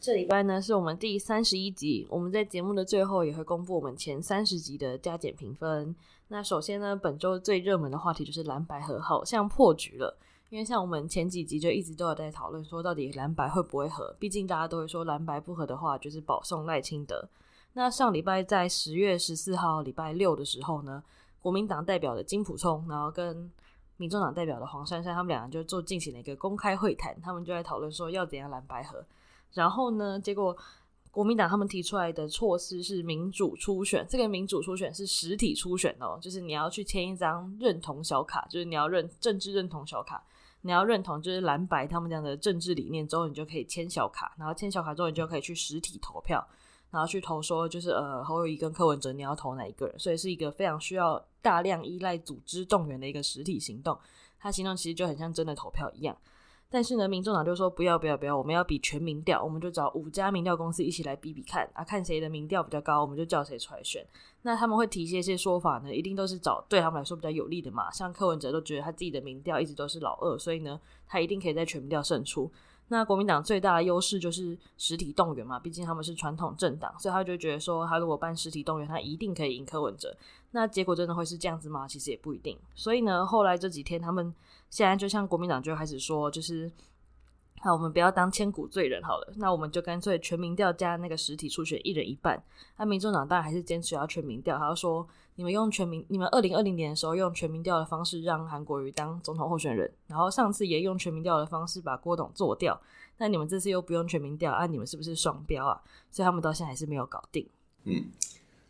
这礼拜呢是我们第三十一集，我们在节目的最后也会公布我们前三十集的加减评分。那首先呢，本周最热门的话题就是蓝白合好像破局了，因为像我们前几集就一直都有在讨论说，到底蓝白会不会合？毕竟大家都会说蓝白不合的话，就是保送赖清德。那上礼拜在十月十四号礼拜六的时候呢，国民党代表的金普聪，然后跟民众党代表的黄珊珊，他们两个就做进行了一个公开会谈，他们就在讨论说要怎样蓝白合。然后呢，结果国民党他们提出来的措施是民主初选，这个民主初选是实体初选哦，就是你要去签一张认同小卡，就是你要认政治认同小卡，你要认同就是蓝白他们这样的政治理念之后，你就可以签小卡，然后签小卡之后，你就可以去实体投票，然后去投说就是呃侯友宜跟柯文哲你要投哪一个人，所以是一个非常需要大量依赖组织动员的一个实体行动，它行动其实就很像真的投票一样。但是呢，民众党就说不要不要不要，我们要比全民调，我们就找五家民调公司一起来比比看啊，看谁的民调比较高，我们就叫谁出来选。那他们会提一些些说法呢，一定都是找对他们来说比较有利的嘛。像柯文哲都觉得他自己的民调一直都是老二，所以呢，他一定可以在全民调胜出。那国民党最大的优势就是实体动员嘛，毕竟他们是传统政党，所以他就觉得说，他如果办实体动员，他一定可以赢柯文哲。那结果真的会是这样子吗？其实也不一定。所以呢，后来这几天他们现在就像国民党就开始说，就是。好，我们不要当千古罪人好了，那我们就干脆全民调加那个实体初选，一人一半。那民众党当然还是坚持要全民调，他说你们用全民，你们二零二零年的时候用全民调的方式让韩国瑜当总统候选人，然后上次也用全民调的方式把郭董做掉，那你们这次又不用全民调啊？你们是不是双标啊？所以他们到现在还是没有搞定。嗯。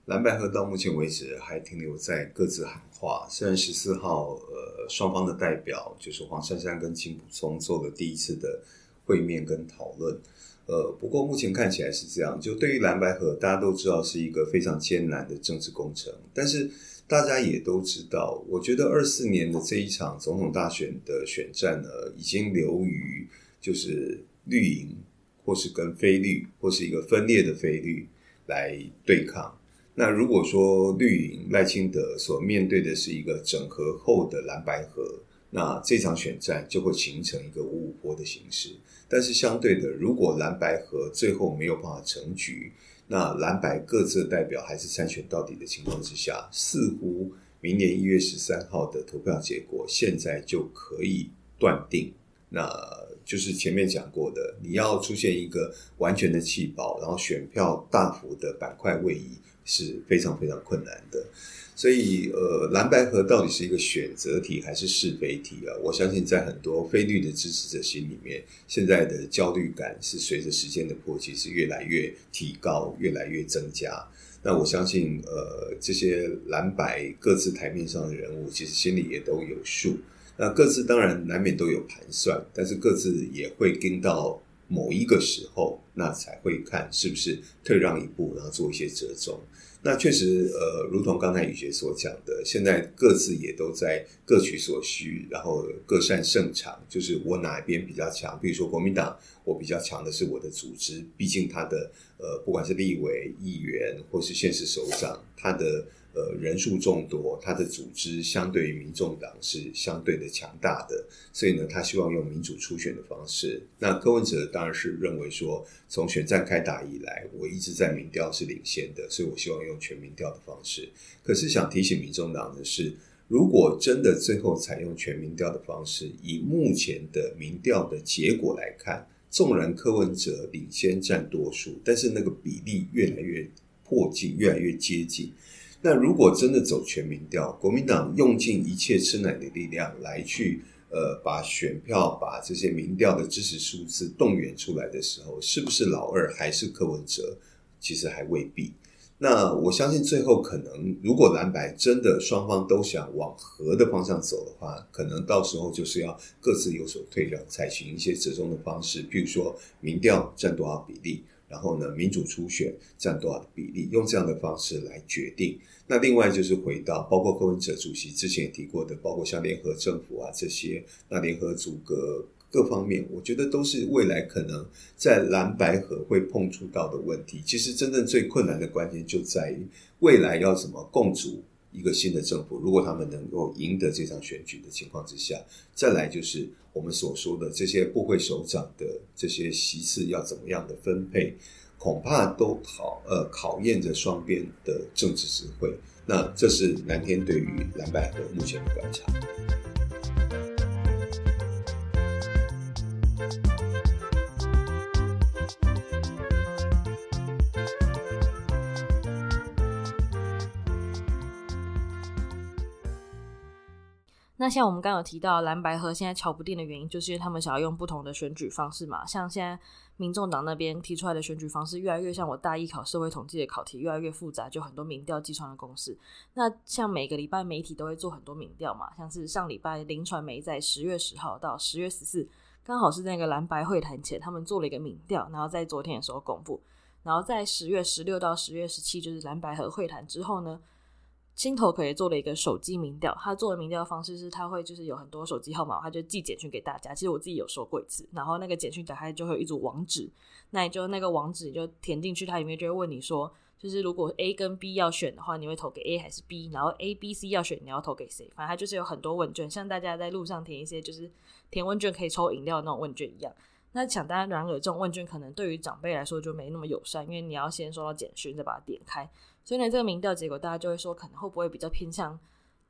蓝白合到目前为止还停留在各自喊话，虽然十四号呃双方的代表就是黄珊珊跟金普聪做了第一次的会面跟讨论，呃不过目前看起来是这样，就对于蓝白合大家都知道是一个非常艰难的政治工程，但是大家也都知道，我觉得二四年的这一场总统大选的选战呢，已经流于就是绿营或是跟非绿或是一个分裂的非绿来对抗。那如果说绿营赖清德所面对的是一个整合后的蓝白合，那这场选战就会形成一个五五波的形式。但是相对的，如果蓝白合最后没有办法成局，那蓝白各自代表还是参选到底的情况之下，似乎明年一月十三号的投票结果现在就可以断定，那就是前面讲过的，你要出现一个完全的弃保，然后选票大幅的板块位移。是非常非常困难的，所以呃，蓝白合到底是一个选择题还是是非题啊？我相信在很多非绿的支持者心里面，现在的焦虑感是随着时间的迫近是越来越提高，越来越增加。那我相信呃，这些蓝白各自台面上的人物，其实心里也都有数。那各自当然难免都有盘算，但是各自也会跟到某一个时候，那才会看是不是退让一步，然后做一些折中。那确实，呃，如同刚才雨洁所讲的，现在各自也都在各取所需，然后各擅胜场，就是我哪一边比较强。比如说国民党，我比较强的是我的组织，毕竟他的呃，不管是立委、议员或是县市首长，他的。呃，人数众多，他的组织相对于民众党是相对的强大的，所以呢，他希望用民主初选的方式。那柯文哲当然是认为说，从选战开打以来，我一直在民调是领先的，所以我希望用全民调的方式。可是想提醒民众党的是，如果真的最后采用全民调的方式，以目前的民调的结果来看，纵然柯文哲领先占多数，但是那个比例越来越迫近，越来越接近。那如果真的走全民调，国民党用尽一切吃奶的力量来去呃把选票、把这些民调的支持数字动员出来的时候，是不是老二还是柯文哲？其实还未必。那我相信最后可能，如果蓝白真的双方都想往和的方向走的话，可能到时候就是要各自有所退让，采取一些折中的方式，譬如说民调占多少比例。然后呢，民主初选占多少的比例，用这样的方式来决定。那另外就是回到，包括柯文哲主席之前也提过的，包括像联合政府啊这些，那联合组阁各方面，我觉得都是未来可能在蓝白合会碰触到的问题。其实真正最困难的关键就在于未来要怎么共组一个新的政府。如果他们能够赢得这场选举的情况之下，再来就是我们所说的这些部会首长的这些席次要怎么样的分配。恐怕都考呃考验着双边的政治智慧，那这是蓝天对于蓝百合目前的观察。那像我们刚有提到蓝白合现在瞧不定的原因，就是因为他们想要用不同的选举方式嘛。像现在民众党那边提出来的选举方式越来越像我大一考社会统计的考题，越来越复杂，就很多民调计算的公式。那像每个礼拜媒体都会做很多民调嘛，像是上礼拜林传媒在十月十号到十月十四，刚好是那个蓝白会谈前，他们做了一个民调，然后在昨天的时候公布。然后在十月十六到十月十七，就是蓝白合会谈之后呢。新头壳也做了一个手机民调，他做的民调方式是，他会就是有很多手机号码，他就寄简讯给大家。其实我自己有收过一次，然后那个简讯打开就会有一组网址，那你就那个网址你就填进去，它里面就会问你说，就是如果 A 跟 B 要选的话，你会投给 A 还是 B？然后 A、B、C 要选，你要投给谁？反正它就是有很多问卷，像大家在路上填一些就是填问卷可以抽饮料的那种问卷一样。那想当然，然而这种问卷可能对于长辈来说就没那么友善，因为你要先收到简讯，再把它点开。所以呢，这个民调结果大家就会说，可能会不会比较偏向，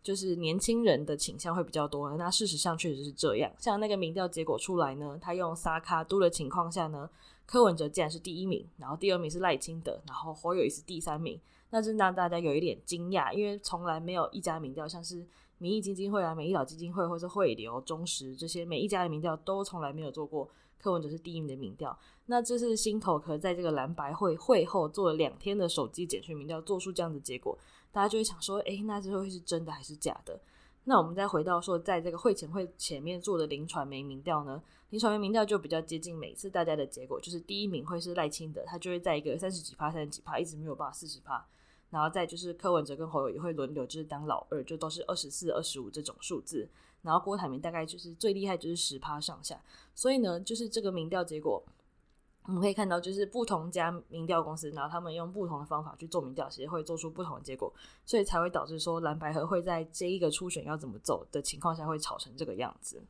就是年轻人的倾向会比较多。那事实上确实是这样。像那个民调结果出来呢，他用三脚督的情况下呢，柯文哲竟然是第一名，然后第二名是赖清德，然后侯友宜是第三名。那这让大家有一点惊讶，因为从来没有一家民调，像是民意基金会啊、美意岛基金会或是汇流、中时这些每一家的民调都从来没有做过。柯文哲是第一名的民调，那这是新头壳在这个蓝白会会后做了两天的手机简讯民调，做出这样的结果，大家就会想说，诶，那这会是真的还是假的？那我们再回到说，在这个会前会前面做的林传媒民调呢，林传媒民调就比较接近每次大家的结果，就是第一名会是赖清德，他就会在一个三十几趴、三十几趴，一直没有办法四十趴，然后再就是柯文哲跟侯友宜会轮流，就是当老二，就都是二十四、二十五这种数字。然后郭台铭大概就是最厉害，就是十趴上下。所以呢，就是这个民调结果，我们可以看到，就是不同家民调公司，然后他们用不同的方法去做民调，其实会做出不同的结果，所以才会导致说蓝白合会在这一个初选要怎么走的情况下，会吵成这个样子。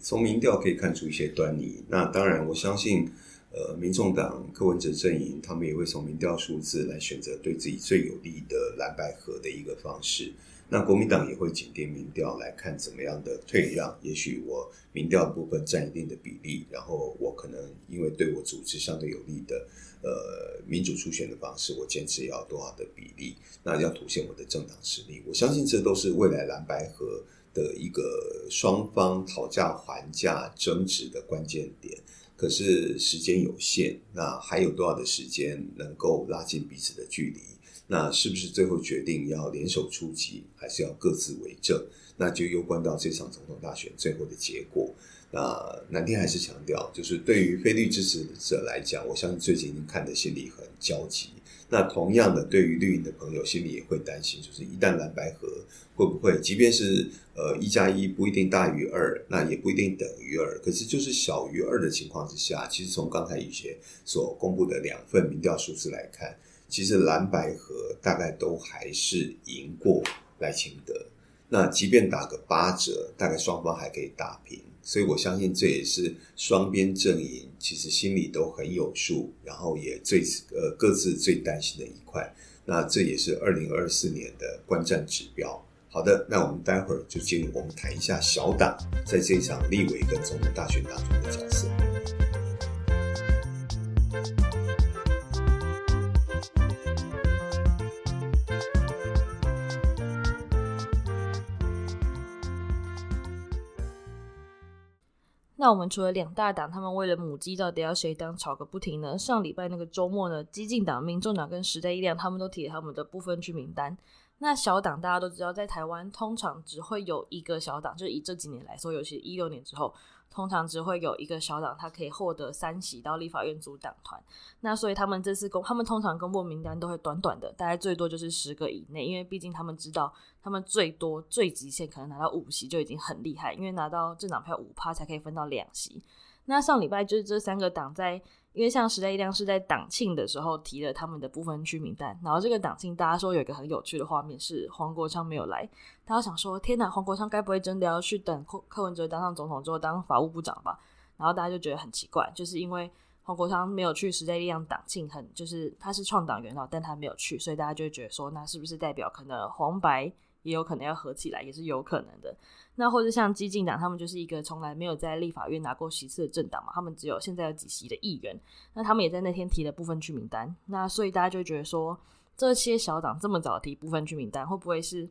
从民调可以看出一些端倪。那当然，我相信，呃，民众党柯文哲阵营，他们也会从民调数字来选择对自己最有利的蓝白合的一个方式。那国民党也会紧盯民调来看怎么样的退让，也许我民调部分占一定的比例，然后我可能因为对我组织相对有利的，呃，民主初选的方式，我坚持要多少的比例，那要凸显我的政党实力。我相信这都是未来蓝白合的一个双方讨价还价争执的关键点。可是时间有限，那还有多少的时间能够拉近彼此的距离？那是不是最后决定要联手出击，还是要各自为政？那就攸关到这场总统大选最后的结果。那南天还是强调，就是对于非绿支持者来讲，我相信最近看的心里很焦急。那同样的，对于绿营的朋友，心里也会担心，就是一旦蓝白合会不会，即便是呃一加一不一定大于二，那也不一定等于二，可是就是小于二的情况之下，其实从刚才以前所公布的两份民调数字来看。其实蓝白合大概都还是赢过赖清德，那即便打个八折，大概双方还可以打平，所以我相信这也是双边阵营其实心里都很有数，然后也最呃各自最担心的一块，那这也是二零二四年的观战指标。好的，那我们待会儿就进入我们谈一下小党在这场立委跟总统大选当中的角色。那我们除了两大党，他们为了母鸡到底要谁当吵个不停呢？上礼拜那个周末呢，激进党、民众党跟时代力量他们都提了他们的部分区名单。那小党大家都知道，在台湾通常只会有一个小党，就以这几年来说，尤其一六年之后，通常只会有一个小党，他可以获得三席到立法院组党团。那所以他们这次公，他们通常公布名单都会短短的，大概最多就是十个以内，因为毕竟他们知道，他们最多最极限可能拿到五席就已经很厉害，因为拿到政党票五趴才可以分到两席。那上礼拜就是这三个党在。因为像时代力量是在党庆的时候提了他们的不分区名单，然后这个党庆大家说有一个很有趣的画面是黄国昌没有来，大家想说天哪，黄国昌该不会真的要去等柯文哲当上总统之后当法务部长吧？然后大家就觉得很奇怪，就是因为黄国昌没有去时代力量党庆，很就是他是创党元老，但他没有去，所以大家就觉得说，那是不是代表可能黄白也有可能要合起来，也是有可能的。那或者像激进党，他们就是一个从来没有在立法院拿过席次的政党嘛，他们只有现在有几席的议员。那他们也在那天提了部分区名单。那所以大家就觉得说，这些小党这么早提部分区名单，会不会是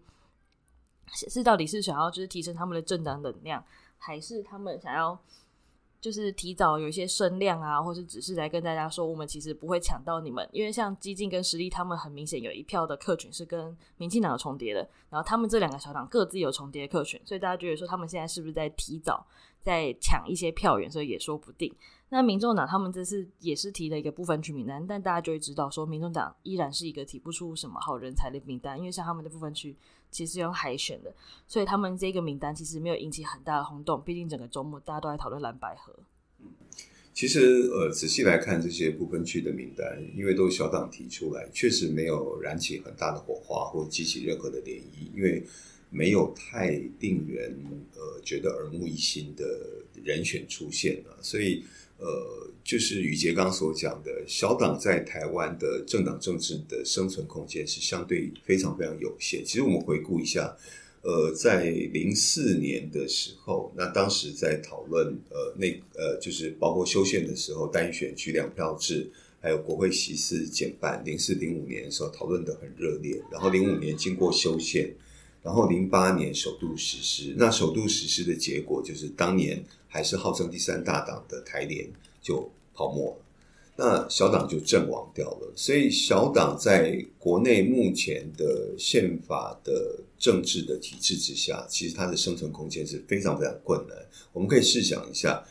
是到底是想要就是提升他们的政党能量，还是他们想要？就是提早有一些声量啊，或是只是来跟大家说，我们其实不会抢到你们，因为像激进跟实力，他们很明显有一票的客群是跟民进党有重叠的，然后他们这两个小党各自有重叠客群，所以大家觉得说他们现在是不是在提早在抢一些票源，所以也说不定。那民众党他们这次也是提了一个不分区名单，但大家就会知道说，民众党依然是一个提不出什么好人才的名单，因为像他们的不分区其实用海选的，所以他们这个名单其实没有引起很大的轰动。毕竟整个周末大家都在讨论蓝白合。其实呃，仔细来看这些不分区的名单，因为都是小党提出来，确实没有燃起很大的火花或激起任何的涟漪，因为没有太令人呃觉得耳目一新的人选出现了，所以。呃，就是宇杰刚所讲的，小党在台湾的政党政治的生存空间是相对非常非常有限。其实我们回顾一下，呃，在零四年的时候，那当时在讨论呃那呃就是包括修宪的时候，单一选区两票制，还有国会席次减半，零四零五年的时候讨论得很热烈。然后零五年经过修宪，然后零八年首度实施。那首度实施的结果就是当年。还是号称第三大党的台联就泡沫了，那小党就阵亡掉了。所以小党在国内目前的宪法的政治的体制之下，其实它的生存空间是非常非常困难。我们可以试想一下，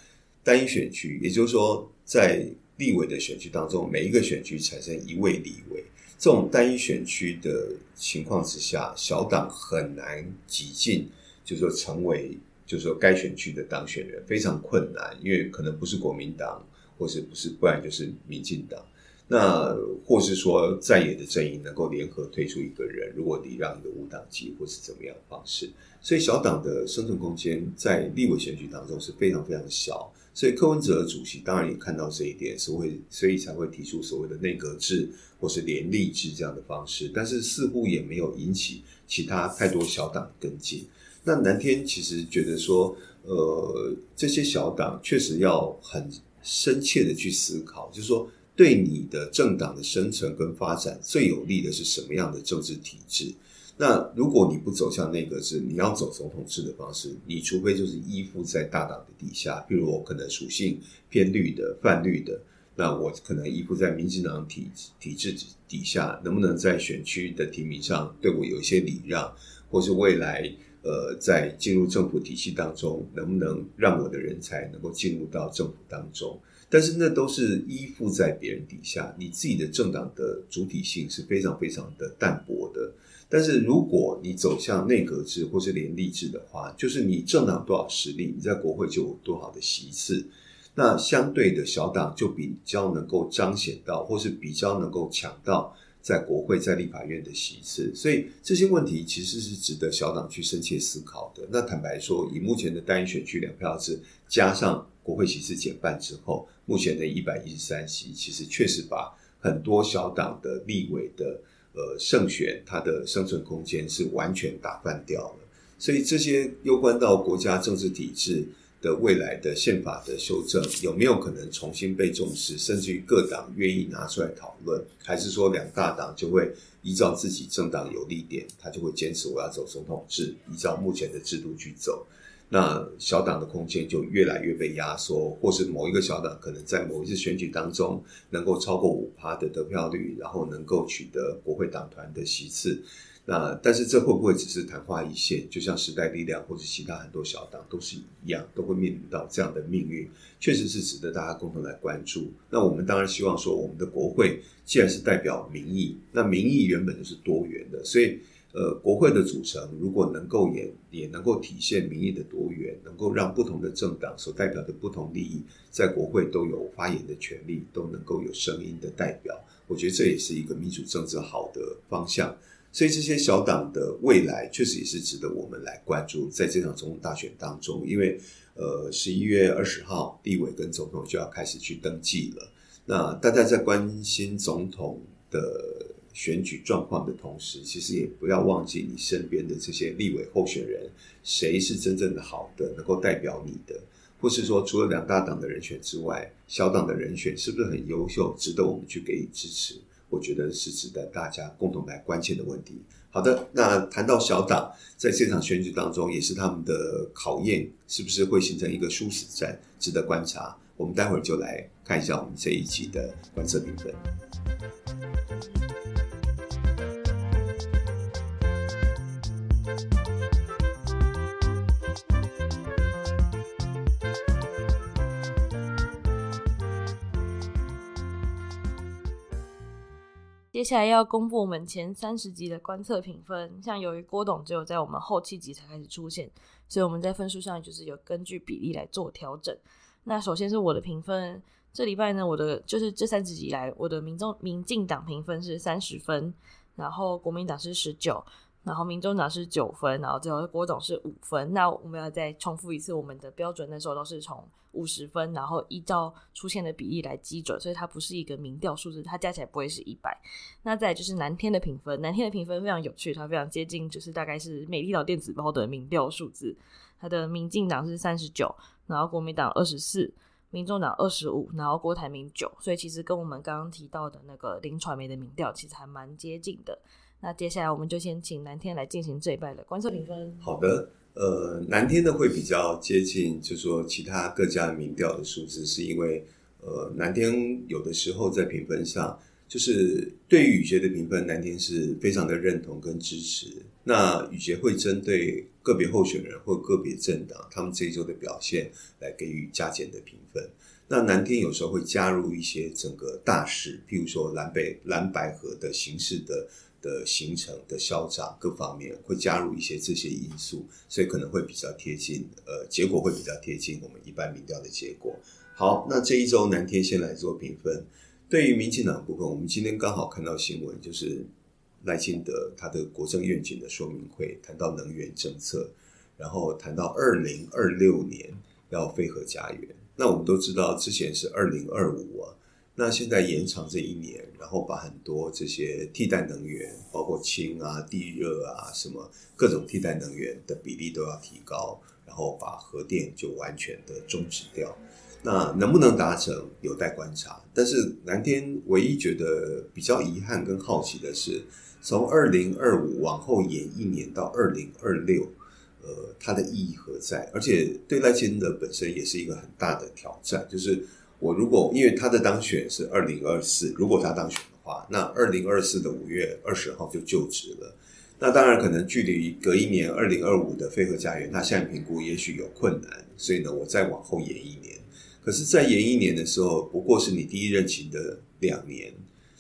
单一选区，也就是说，在立委的选区当中，每一个选区产生一位立委，这种单一选区的情况之下，小党很难挤进，就是说成为。就是说，该选区的当选人非常困难，因为可能不是国民党，或是不是，不然就是民进党。那或是说在野的阵营能够联合推出一个人，如果礼让一个无党籍或是怎么样的方式，所以小党的生存空间在立委选举当中是非常非常小。所以柯文哲主席当然也看到这一点，所以所以才会提出所谓的内阁制或是联立制这样的方式，但是似乎也没有引起其他太多小党跟进。那南天其实觉得说，呃，这些小党确实要很深切的去思考，就是说，对你的政党的生存跟发展最有利的是什么样的政治体制？那如果你不走向内阁制，你要走总统制的方式，你除非就是依附在大党的底下，譬如我可能属性偏绿的、泛绿的，那我可能依附在民进党体体制底下，能不能在选区的提名上对我有一些礼让，或是未来？呃，在进入政府体系当中，能不能让我的人才能够进入到政府当中？但是那都是依附在别人底下，你自己的政党的主体性是非常非常的淡薄的。但是如果你走向内阁制或是联立制的话，就是你政党多少实力，你在国会就有多少的席次，那相对的小党就比较能够彰显到，或是比较能够抢到。在国会、在立法院的席次，所以这些问题其实是值得小党去深切思考的。那坦白说，以目前的单一选区两票制，加上国会席次减半之后，目前的一百一十三席，其实确实把很多小党的立委的呃胜选，它的生存空间是完全打翻掉了。所以这些攸关到国家政治体制。的未来的宪法的修正有没有可能重新被重视，甚至于各党愿意拿出来讨论，还是说两大党就会依照自己政党有利点，他就会坚持我要走总统制，依照目前的制度去走，那小党的空间就越来越被压缩，或是某一个小党可能在某一次选举当中能够超过五趴的得票率，然后能够取得国会党团的席次。那但是这会不会只是昙花一现？就像时代力量或者其他很多小党都是一样，都会面临到这样的命运，确实是值得大家共同来关注。那我们当然希望说，我们的国会既然是代表民意，那民意原本就是多元的，所以呃，国会的组成如果能够也也能够体现民意的多元，能够让不同的政党所代表的不同利益在国会都有发言的权利，都能够有声音的代表，我觉得这也是一个民主政治好的方向。所以这些小党的未来确实也是值得我们来关注，在这场总统大选当中，因为呃十一月二十号立委跟总统就要开始去登记了。那大家在关心总统的选举状况的同时，其实也不要忘记你身边的这些立委候选人，谁是真正的好的，能够代表你的，或是说除了两大党的人选之外，小党的人选是不是很优秀，值得我们去给予支持？我觉得是值得大家共同来关切的问题。好的，那谈到小党在这场选举当中，也是他们的考验，是不是会形成一个殊死战，值得观察。我们待会儿就来看一下我们这一集的观测评分。接下来要公布我们前三十集的观测评分，像由于郭董只有在我们后期集才开始出现，所以我们在分数上就是有根据比例来做调整。那首先是我的评分，这礼拜呢，我的就是这三十集以来，我的民众民进党评分是三十分，然后国民党是十九。然后民众党是九分，然后最后郭董是五分。那我们要再重复一次，我们的标准那时候都是从五十分，然后依照出现的比例来基准，所以它不是一个民调数字，它加起来不会是一百。那再就是南天的评分，南天的评分非常有趣，它非常接近，就是大概是美丽岛电子报的民调数字。它的民进党是三十九，然后国民党二十四，民众党二十五，然后郭台铭九，所以其实跟我们刚刚提到的那个林传媒的民调其实还蛮接近的。那接下来我们就先请南天来进行这一拜的观测评分。好的，呃，南天呢会比较接近，就是说其他各家民调的数字，是因为呃，南天有的时候在评分上，就是对于雨杰的评分，南天是非常的认同跟支持。那雨杰会针对个别候选人或个别政党他们这一周的表现来给予加减的评分。那南天有时候会加入一些整个大事，譬如说蓝北蓝白合的形式的。的形成的消长各方面会加入一些这些因素，所以可能会比较贴近，呃，结果会比较贴近我们一般民调的结果。好，那这一周南天先来做评分。对于民进党部分，我们今天刚好看到新闻，就是赖清德他的国政愿景的说明会谈到能源政策，然后谈到二零二六年要飞核家园。那我们都知道之前是二零二五啊。那现在延长这一年，然后把很多这些替代能源，包括氢啊、地热啊，什么各种替代能源的比例都要提高，然后把核电就完全的终止掉。那能不能达成，有待观察。但是蓝天唯一觉得比较遗憾跟好奇的是，从二零二五往后延一年到二零二六，呃，它的意义何在？而且对赖清德本身也是一个很大的挑战，就是。我如果因为他的当选是二零二四，如果他当选的话，那二零二四的五月二十号就就职了。那当然可能距离隔一年二零二五的飞鹤家园，他现在评估也许有困难，所以呢，我再往后延一年。可是，在延一年的时候，不过是你第一任期的两年，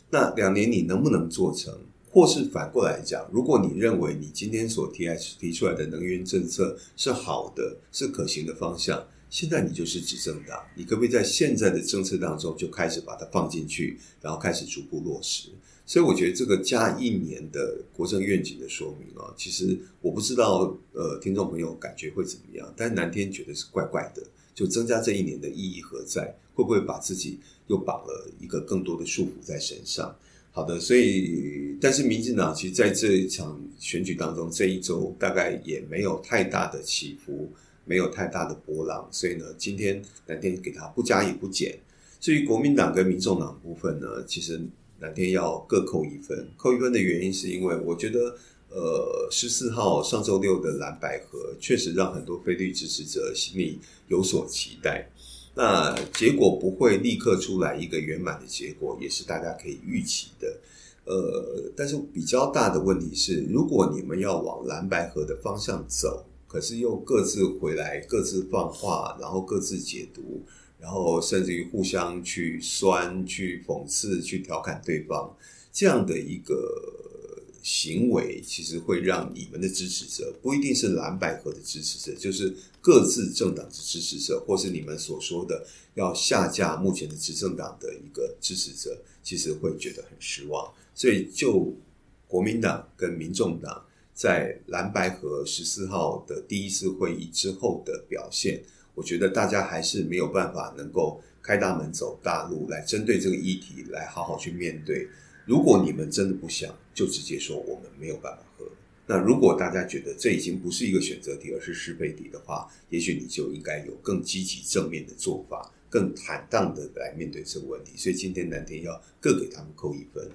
那两年你能不能做成？或是反过来讲，如果你认为你今天所提提出来的能源政策是好的，是可行的方向。现在你就是执政党，你可不可以在现在的政策当中就开始把它放进去，然后开始逐步落实？所以我觉得这个加一年的国政愿景的说明啊，其实我不知道呃，听众朋友感觉会怎么样？但是南天觉得是怪怪的，就增加这一年的意义何在？会不会把自己又绑了一个更多的束缚在身上？好的，所以但是民进党其实在这一场选举当中，这一周大概也没有太大的起伏。没有太大的波浪，所以呢，今天南天给他不加也不减。至于国民党跟民众党部分呢，其实南天要各扣一分。扣一分的原因是因为我觉得，呃，十四号上周六的蓝白合确实让很多非绿支持者心里有所期待。那结果不会立刻出来一个圆满的结果，也是大家可以预期的。呃，但是比较大的问题是，如果你们要往蓝白合的方向走，可是又各自回来，各自放话，然后各自解读，然后甚至于互相去酸、去讽刺、去调侃对方，这样的一个行为，其实会让你们的支持者不一定是蓝百合的支持者，就是各自政党的支持者，或是你们所说的要下架目前的执政党的一个支持者，其实会觉得很失望。所以，就国民党跟民众党在蓝白河十四号的第一次会议之后的表现，我觉得大家还是没有办法能够开大门走大路来针对这个议题来好好去面对。如果你们真的不想，就直接说我们没有办法喝。那如果大家觉得这已经不是一个选择题，而是是非题的话，也许你就应该有更积极正面的做法，更坦荡的来面对这个问题。所以今天南天要各给他们扣一分。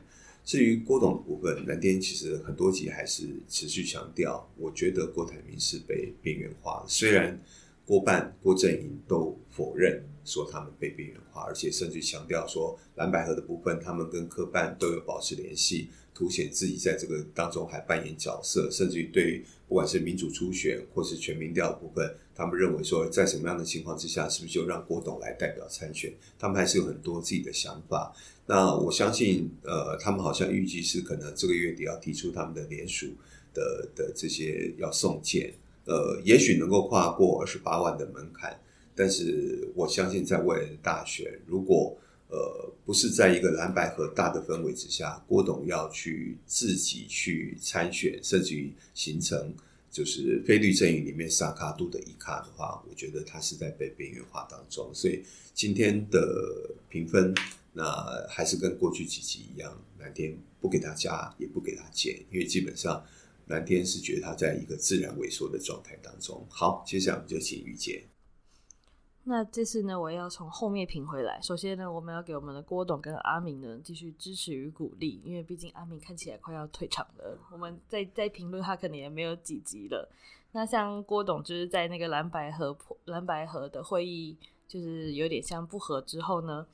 至于郭董的部分，蓝天其实很多集还是持续强调，我觉得郭台铭是被边缘化的。虽然郭办、郭正营都否认说他们被边缘化，而且甚至强调说蓝百合的部分，他们跟科办都有保持联系，凸显自己在这个当中还扮演角色。甚至于对于不管是民主初选或是全民调的部分，他们认为说在什么样的情况之下，是不是就让郭董来代表参选？他们还是有很多自己的想法。那我相信，呃，他们好像预计是可能这个月底要提出他们的联署的的这些要送件，呃，也许能够跨过二十八万的门槛，但是我相信在未来的大选，如果呃不是在一个蓝白和大的氛围之下，郭董要去自己去参选，甚至于形成就是非绿阵营里面萨卡度的一卡的话，我觉得他是在被边缘化当中，所以今天的评分。那还是跟过去几集一样，蓝天不给他加，也不给他减，因为基本上蓝天是觉得他在一个自然萎缩的状态当中。好，接下来我们就请玉姐。那这次呢，我要从后面评回来。首先呢，我们要给我们的郭董跟阿明呢继续支持与鼓励，因为毕竟阿明看起来快要退场了。我们再再评论他可能也没有几集了。那像郭董就是在那个蓝白合蓝白河的会议，就是有点像不合之后呢。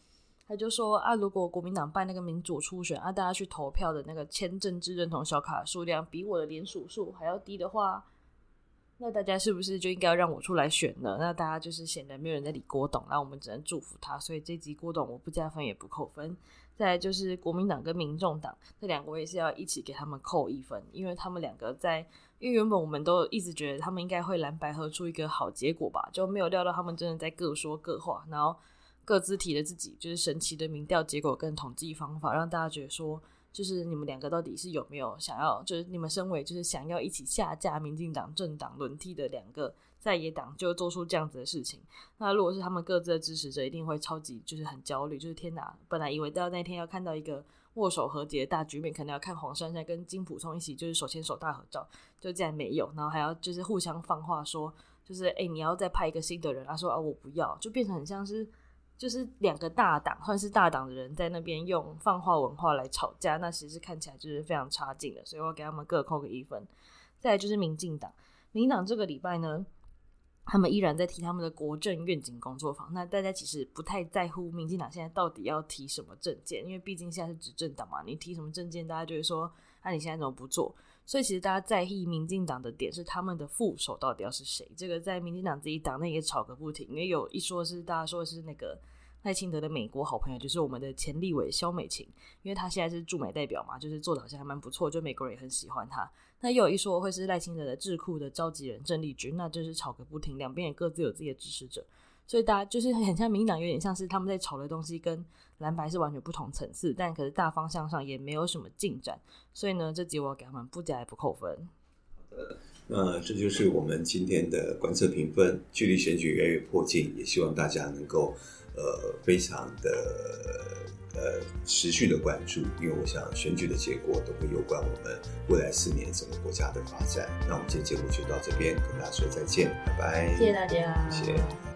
他就说啊，如果国民党办那个民主初选啊，大家去投票的那个签政治认同小卡数量比我的连署数还要低的话，那大家是不是就应该要让我出来选呢？那大家就是显得没有人在理郭董，那我们只能祝福他。所以这集郭董我不加分也不扣分。再来就是国民党跟民众党这两个，我也是要一起给他们扣一分，因为他们两个在，因为原本我们都一直觉得他们应该会蓝白合出一个好结果吧，就没有料到他们真的在各说各话，然后。各自提了自己就是神奇的民调结果跟统计方法，让大家觉得说，就是你们两个到底是有没有想要，就是你们身为就是想要一起下架民进党政党轮替的两个在野党，就做出这样子的事情。那如果是他们各自的支持者，一定会超级就是很焦虑，就是天哪！本来以为到那天要看到一个握手和解的大局面，可能要看黄珊珊跟金溥聪一起就是手牵手大合照，就竟然没有，然后还要就是互相放话说，就是哎、你要再派一个新的人，他说啊我不要，就变成很像是。就是两个大党，算是大党的人在那边用放话文化来吵架，那其实看起来就是非常差劲的，所以我给他们各扣个一分。再来就是民进党，民进党这个礼拜呢，他们依然在提他们的国政愿景工作坊。那大家其实不太在乎民进党现在到底要提什么政见，因为毕竟现在是执政党嘛，你提什么政见，大家就会说，那、你现在怎么不做？所以其实大家在意民进党的点是他们的副手到底要是谁？这个在民进党自己党内也吵个不停，因为有一说是大家说是那个赖清德的美国好朋友，就是我们的前立委肖美琴，因为他现在是驻美代表嘛，就是做的好像还蛮不错，就美国人也很喜欢他。那又有一说会是赖清德的智库的召集人郑丽君，那就是吵个不停，两边也各自有自己的支持者。所以大家就是很像民进党，有点像是他们在吵的东西跟蓝白是完全不同层次，但可是大方向上也没有什么进展。所以呢，这集我要给他们不加也不扣分。好的，那这就是我们今天的观测评分。距离选举越来越迫近，也希望大家能够呃非常的呃持续的关注，因为我想选举的结果都会有关我们未来四年整个国家的发展。那我们今天节目就到这边，跟大家说再见，拜拜，谢谢大家，谢谢。